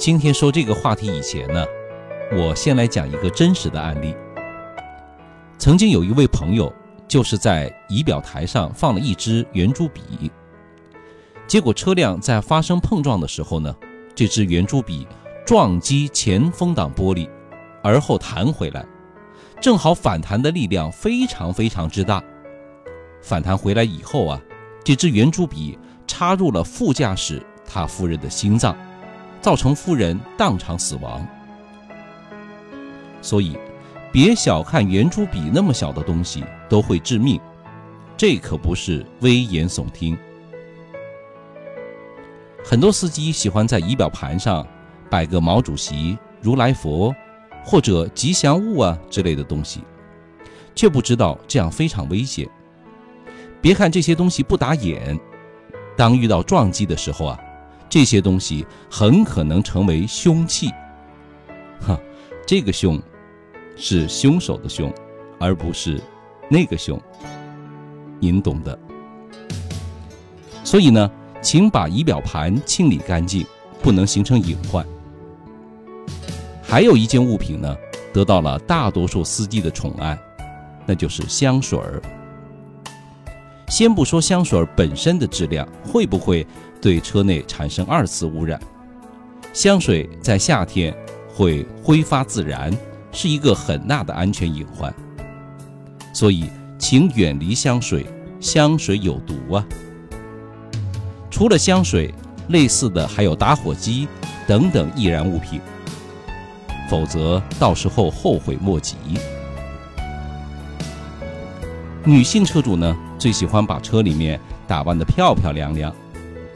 今天说这个话题以前呢，我先来讲一个真实的案例。曾经有一位朋友，就是在仪表台上放了一支圆珠笔，结果车辆在发生碰撞的时候呢，这支圆珠笔撞击前风挡玻璃，而后弹回来，正好反弹的力量非常非常之大。反弹回来以后啊，这支圆珠笔插入了副驾驶他夫人的心脏，造成夫人当场死亡。所以，别小看圆珠笔那么小的东西都会致命，这可不是危言耸听。很多司机喜欢在仪表盘上摆个毛主席、如来佛或者吉祥物啊之类的东西，却不知道这样非常危险。别看这些东西不打眼，当遇到撞击的时候啊，这些东西很可能成为凶器。哈，这个凶是凶手的凶，而不是那个凶，您懂的。所以呢，请把仪表盘清理干净，不能形成隐患。还有一件物品呢，得到了大多数司机的宠爱，那就是香水儿。先不说香水本身的质量会不会对车内产生二次污染，香水在夏天会挥发自燃，是一个很大的安全隐患。所以，请远离香水，香水有毒啊！除了香水，类似的还有打火机等等易燃物品，否则到时候后悔莫及。女性车主呢？最喜欢把车里面打扮得漂漂亮亮，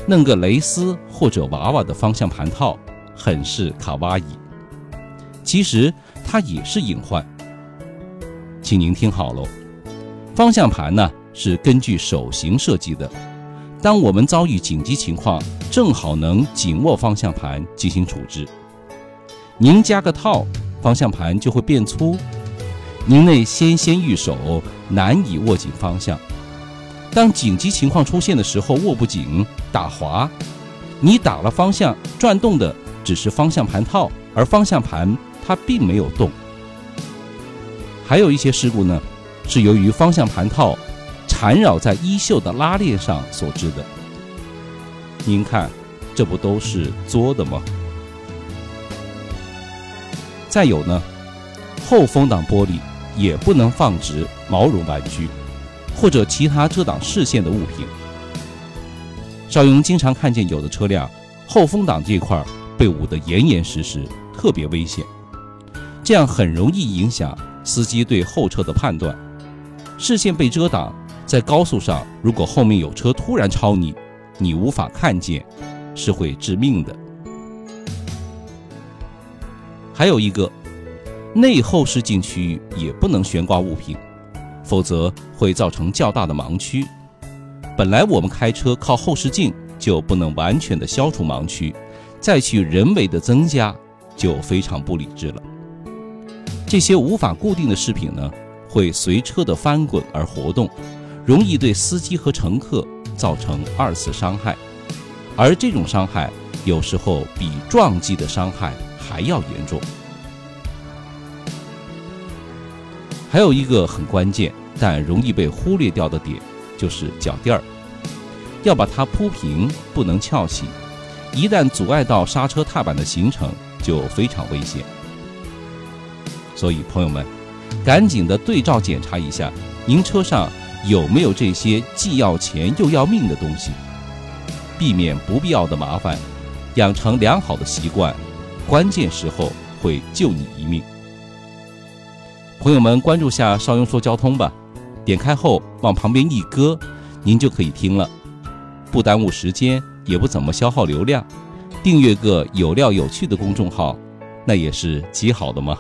弄个蕾丝或者娃娃的方向盘套，很是卡哇伊。其实它也是隐患，请您听好喽。方向盘呢是根据手型设计的，当我们遭遇紧急情况，正好能紧握方向盘进行处置。您加个套，方向盘就会变粗，您那纤纤玉手难以握紧方向。当紧急情况出现的时候，握不紧，打滑，你打了方向，转动的只是方向盘套，而方向盘它并没有动。还有一些事故呢，是由于方向盘套缠绕在衣袖的拉链上所致的。您看，这不都是作的吗？再有呢，后风挡玻璃也不能放置毛绒玩具。或者其他遮挡视线的物品。邵雍经常看见有的车辆后风挡这块被捂得严严实实，特别危险。这样很容易影响司机对后车的判断。视线被遮挡，在高速上，如果后面有车突然超你，你无法看见，是会致命的。还有一个，内后视镜区域也不能悬挂物品。否则会造成较大的盲区。本来我们开车靠后视镜就不能完全的消除盲区，再去人为的增加就非常不理智了。这些无法固定的饰品呢，会随车的翻滚而活动，容易对司机和乘客造成二次伤害，而这种伤害有时候比撞击的伤害还要严重。还有一个很关键但容易被忽略掉的点，就是脚垫儿，要把它铺平，不能翘起。一旦阻碍到刹车踏板的行程，就非常危险。所以，朋友们，赶紧的对照检查一下，您车上有没有这些既要钱又要命的东西，避免不必要的麻烦，养成良好的习惯，关键时候会救你一命。朋友们，关注下邵雍说交通吧，点开后往旁边一搁，您就可以听了，不耽误时间，也不怎么消耗流量。订阅个有料有趣的公众号，那也是极好的嘛。